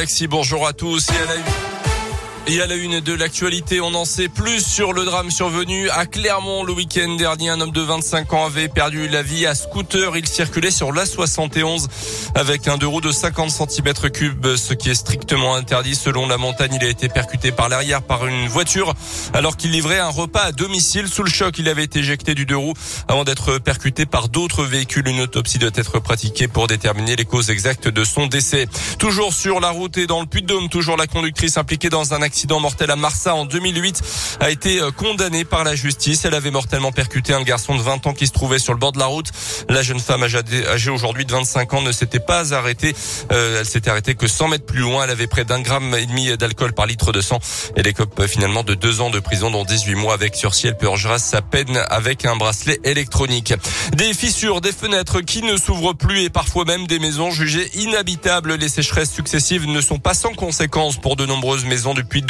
Alexis, bonjour à tous. Et à la et à la une de l'actualité, on en sait plus sur le drame survenu à Clermont le week-end dernier. Un homme de 25 ans avait perdu la vie à scooter. Il circulait sur la 71 avec un deux roues de 50 cm3, ce qui est strictement interdit. Selon la montagne, il a été percuté par l'arrière par une voiture alors qu'il livrait un repas à domicile. Sous le choc, il avait été éjecté du deux roues avant d'être percuté par d'autres véhicules. Une autopsie doit être pratiquée pour déterminer les causes exactes de son décès. Toujours sur la route et dans le Puy-de-Dôme, toujours la conductrice impliquée dans un accident accident mortel à Marsa en 2008 a été euh, condamnée par la justice. Elle avait mortellement percuté un garçon de 20 ans qui se trouvait sur le bord de la route. La jeune femme âgée aujourd'hui de 25 ans ne s'était pas arrêtée. Euh, elle s'était arrêtée que 100 mètres plus loin. Elle avait près d'un gramme et demi d'alcool par litre de sang. Elle écope euh, finalement de deux ans de prison, dont 18 mois avec sursis. Elle purgera sa peine avec un bracelet électronique. Des fissures, des fenêtres qui ne s'ouvrent plus et parfois même des maisons jugées inhabitables. Les sécheresses successives ne sont pas sans conséquences pour de nombreuses maisons depuis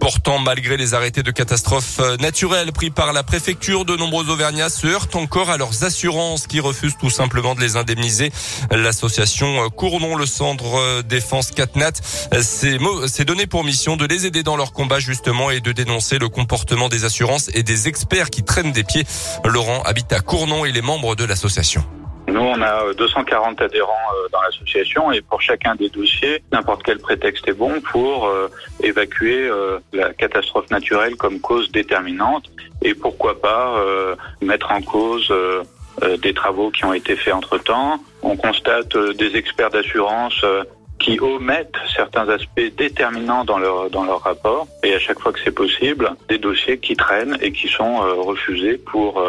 Pourtant, malgré les arrêtés de catastrophes euh, naturelles pris par la préfecture, de nombreux Auvergnats se heurtent encore à leurs assurances qui refusent tout simplement de les indemniser. L'association euh, Cournon, le centre euh, défense Catnat, s'est donné pour mission de les aider dans leur combat justement et de dénoncer le comportement des assurances et des experts qui traînent des pieds. Laurent habite à Cournon et les membres de l'association. Nous, on a 240 euh, adhérents euh, dans l'association et pour chacun des dossiers, n'importe quel prétexte est bon pour euh, évacuer la catastrophe naturelle comme cause déterminante et pourquoi pas mettre en cause des travaux qui ont été faits entre-temps. On constate des experts d'assurance qui omettent certains aspects déterminants dans leur dans leur rapport et à chaque fois que c'est possible, des dossiers qui traînent et qui sont refusés pour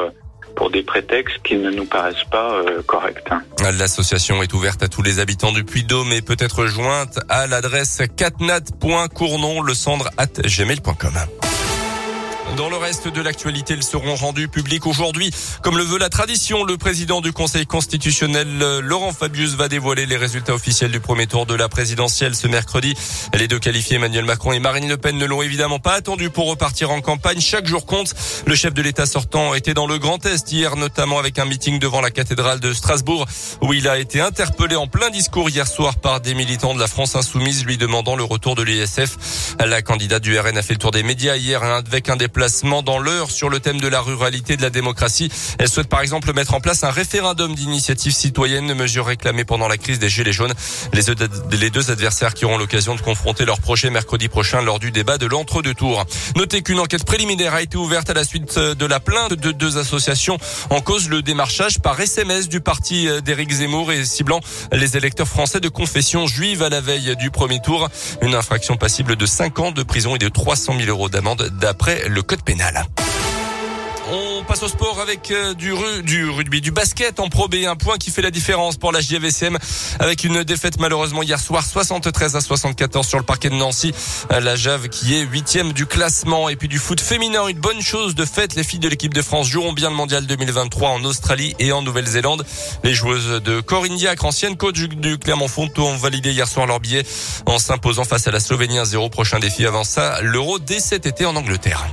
pour des prétextes qui ne nous paraissent pas euh, corrects. L'association est ouverte à tous les habitants du Puy-Dôme et peut être jointe à l'adresse catnat.cournon le gmail.com. Dans le reste de l'actualité, ils seront rendus publics aujourd'hui. Comme le veut la tradition, le président du Conseil constitutionnel, Laurent Fabius, va dévoiler les résultats officiels du premier tour de la présidentielle ce mercredi. Les deux qualifiés, Emmanuel Macron et Marine Le Pen, ne l'ont évidemment pas attendu pour repartir en campagne. Chaque jour compte. Le chef de l'État sortant était dans le Grand Est hier, notamment avec un meeting devant la cathédrale de Strasbourg, où il a été interpellé en plein discours hier soir par des militants de la France insoumise, lui demandant le retour de l'ISF. La candidate du RN a fait le tour des médias hier avec un déplacement dans l'heure sur le thème de la ruralité de la démocratie. Elle souhaite par exemple mettre en place un référendum d'initiative citoyenne, mesure réclamée pendant la crise des Gilets jaunes. Les deux adversaires qui auront l'occasion de confronter leur projet mercredi prochain lors du débat de l'entre-deux tours. Notez qu'une enquête préliminaire a été ouverte à la suite de la plainte de deux associations en cause le démarchage par SMS du parti d'Éric Zemmour et ciblant les électeurs français de confession juive à la veille du premier tour. Une infraction passible de 5 ans de prison et de 300 000 euros d'amende d'après le code pénal. On passe au sport avec euh, du, rugby, du basket en Pro un point qui fait la différence pour la JVCM avec une défaite malheureusement hier soir 73 à 74 sur le parquet de Nancy. La Jave qui est huitième du classement et puis du foot féminin, une bonne chose de fait. Les filles de l'équipe de France joueront bien le mondial 2023 en Australie et en Nouvelle-Zélande. Les joueuses de Corinne Diacre, ancienne coach du Clermont-Fonto, ont validé hier soir leur billet en s'imposant face à la Slovénie 1-0. Prochain défi avant ça, l'Euro dès cet été en Angleterre.